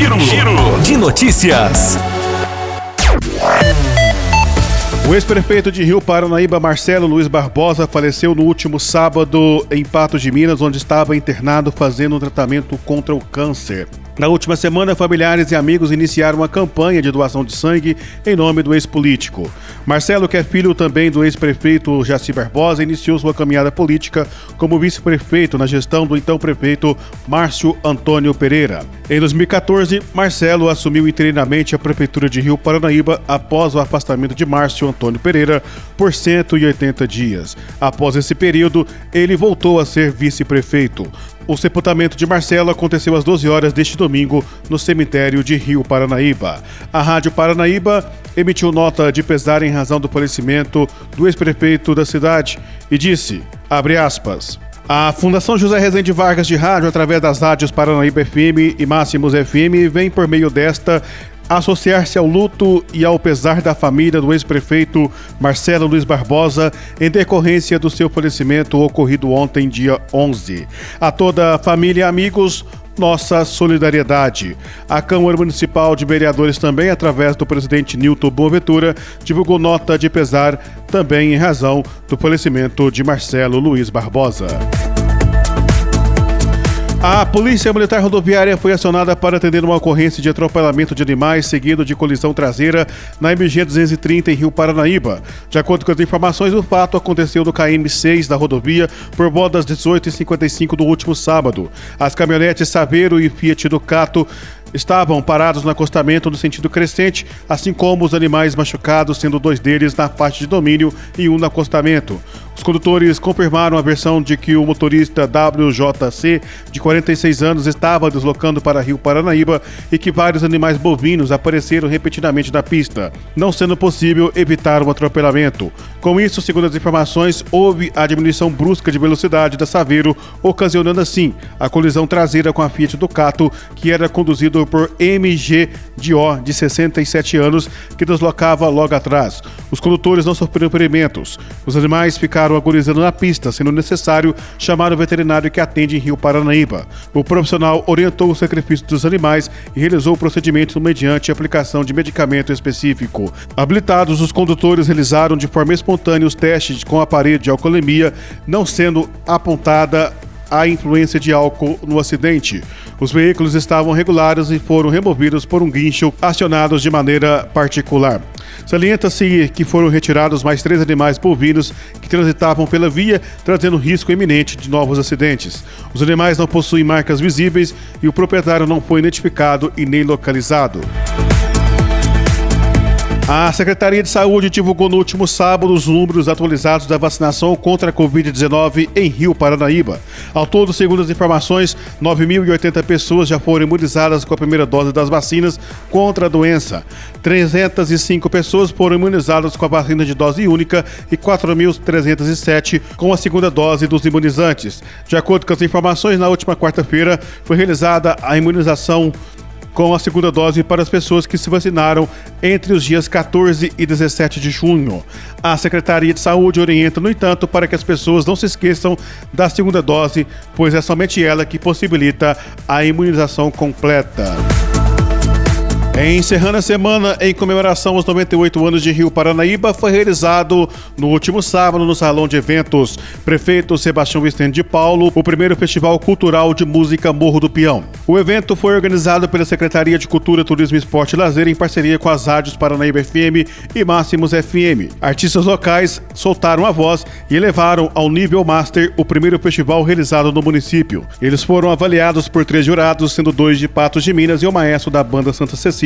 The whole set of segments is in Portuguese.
Giro, Giro de notícias. O ex-prefeito de Rio Paranaíba, Marcelo Luiz Barbosa, faleceu no último sábado em Patos de Minas, onde estava internado fazendo um tratamento contra o câncer. Na última semana, familiares e amigos iniciaram uma campanha de doação de sangue em nome do ex-político. Marcelo, que é filho também do ex-prefeito Jaci Barbosa, iniciou sua caminhada política como vice-prefeito na gestão do então prefeito Márcio Antônio Pereira. Em 2014, Marcelo assumiu interinamente a prefeitura de Rio Paranaíba após o afastamento de Márcio Antônio Pereira por 180 dias. Após esse período, ele voltou a ser vice-prefeito. O sepultamento de Marcelo aconteceu às 12 horas deste domingo no cemitério de Rio Paranaíba. A Rádio Paranaíba emitiu nota de pesar em razão do falecimento do ex-prefeito da cidade e disse, abre aspas, a Fundação José Rezende Vargas de Rádio, através das rádios Paranaíba FM e Máximos FM, vem por meio desta associar-se ao luto e ao pesar da família do ex-prefeito Marcelo Luiz Barbosa em decorrência do seu falecimento ocorrido ontem, dia 11. A toda a família e amigos, nossa solidariedade. A Câmara Municipal de Vereadores também, através do presidente Nilton Boaventura, divulgou nota de pesar também em razão do falecimento de Marcelo Luiz Barbosa. A Polícia Militar Rodoviária foi acionada para atender uma ocorrência de atropelamento de animais seguido de colisão traseira na MG 230 em Rio Paranaíba. De acordo com as informações, o fato aconteceu no KM6 da rodovia por volta das 18h55 do último sábado. As caminhonetes Saveiro e Fiat Ducato estavam parados no acostamento no sentido crescente, assim como os animais machucados, sendo dois deles na faixa de domínio e um no acostamento. Os condutores confirmaram a versão de que o motorista WJC, de 46 anos, estava deslocando para Rio Paranaíba e que vários animais bovinos apareceram repetidamente na pista, não sendo possível evitar um atropelamento. Com isso, segundo as informações, houve a diminuição brusca de velocidade da Saveiro, ocasionando assim a colisão traseira com a Fiat Ducato, que era conduzido por MG Dió, de 67 anos, que deslocava logo atrás. Os condutores não sofreram ferimentos. Os animais ficaram agonizando na pista, sendo necessário chamar o veterinário que atende em Rio Paranaíba. O profissional orientou o sacrifício dos animais e realizou o procedimento mediante aplicação de medicamento específico. Habilitados, os condutores realizaram de forma espontânea os testes com aparelho de alcoolemia, não sendo apontada a influência de álcool no acidente. Os veículos estavam regulares e foram removidos por um guincho acionados de maneira particular. Salienta-se que foram retirados mais três animais bovinos que transitavam pela via, trazendo risco iminente de novos acidentes. Os animais não possuem marcas visíveis e o proprietário não foi identificado e nem localizado. A Secretaria de Saúde divulgou no último sábado os números atualizados da vacinação contra a Covid-19 em Rio Paranaíba. Ao todo, segundo as informações, 9.080 pessoas já foram imunizadas com a primeira dose das vacinas contra a doença. 305 pessoas foram imunizadas com a vacina de dose única e 4.307 com a segunda dose dos imunizantes. De acordo com as informações, na última quarta-feira foi realizada a imunização com a segunda dose para as pessoas que se vacinaram entre os dias 14 e 17 de junho. A Secretaria de Saúde orienta, no entanto, para que as pessoas não se esqueçam da segunda dose, pois é somente ela que possibilita a imunização completa. Encerrando a semana em comemoração aos 98 anos de Rio Paranaíba, foi realizado no último sábado no Salão de Eventos Prefeito Sebastião Vicente de Paulo o primeiro Festival Cultural de Música Morro do Peão. O evento foi organizado pela Secretaria de Cultura, Turismo, Esporte e Lazer em parceria com as rádios Paranaíba FM e Máximos FM. Artistas locais soltaram a voz e elevaram ao nível master o primeiro festival realizado no município. Eles foram avaliados por três jurados, sendo dois de Patos de Minas e o maestro da banda Santa Cecília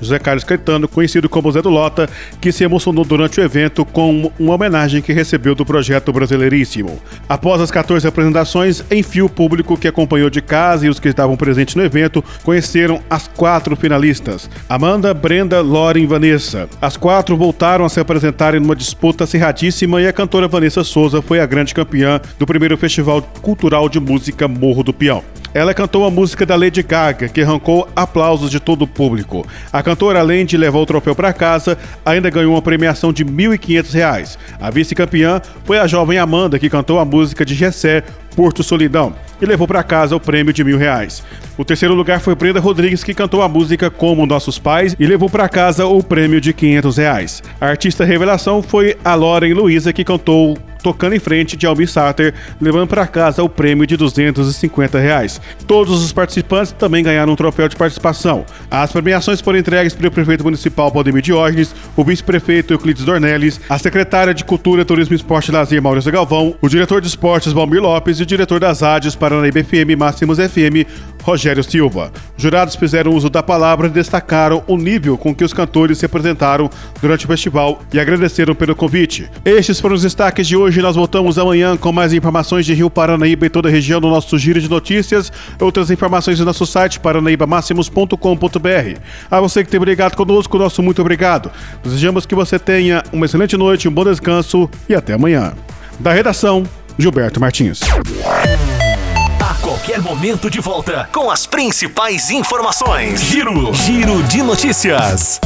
José Carlos Caetano, conhecido como Zé do Lota, que se emocionou durante o evento com uma homenagem que recebeu do projeto Brasileiríssimo. Após as 14 apresentações, enfim, o público que acompanhou de casa e os que estavam presentes no evento conheceram as quatro finalistas: Amanda, Brenda, Lauren e Vanessa. As quatro voltaram a se apresentarem numa disputa acirradíssima e a cantora Vanessa Souza foi a grande campeã do primeiro Festival Cultural de Música Morro do Peão. Ela cantou a música da Lady Gaga, que arrancou aplausos de todo o público. A cantora, além de levar o troféu para casa, ainda ganhou uma premiação de R$ 1.500. A vice-campeã foi a jovem Amanda, que cantou a música de Gessé, Porto Solidão, e levou para casa o prêmio de mil reais. O terceiro lugar foi Brenda Rodrigues, que cantou a música Como Nossos Pais e levou para casa o prêmio de 500 reais. A artista revelação foi a Lauren Luiza, que cantou tocando em frente de Almir Sater, levando para casa o prêmio de 250 reais. Todos os participantes também ganharam um troféu de participação. As premiações foram entregues pelo prefeito municipal Valdemir Diógenes, o vice-prefeito Euclides Dornelles, a secretária de Cultura, Turismo, Esporte e Lazer Maurício Galvão, o diretor de esportes Valmir Lopes e o diretor das rádios Paranaíba FM Máximos FM Rogério Silva. Jurados fizeram uso da palavra e destacaram o nível com que os cantores se apresentaram durante o festival e agradeceram pelo convite. Estes foram os destaques de hoje. Nós voltamos amanhã com mais informações de Rio Paranaíba e toda a região no nosso giro de notícias. Outras informações no nosso site paranaíbamáximos.com.br. A você que teve ligado conosco, nosso muito obrigado. Desejamos que você tenha uma excelente noite, um bom descanso e até amanhã. Da redação, Gilberto Martins qualquer momento de volta com as principais informações. Giro, Giro de notícias.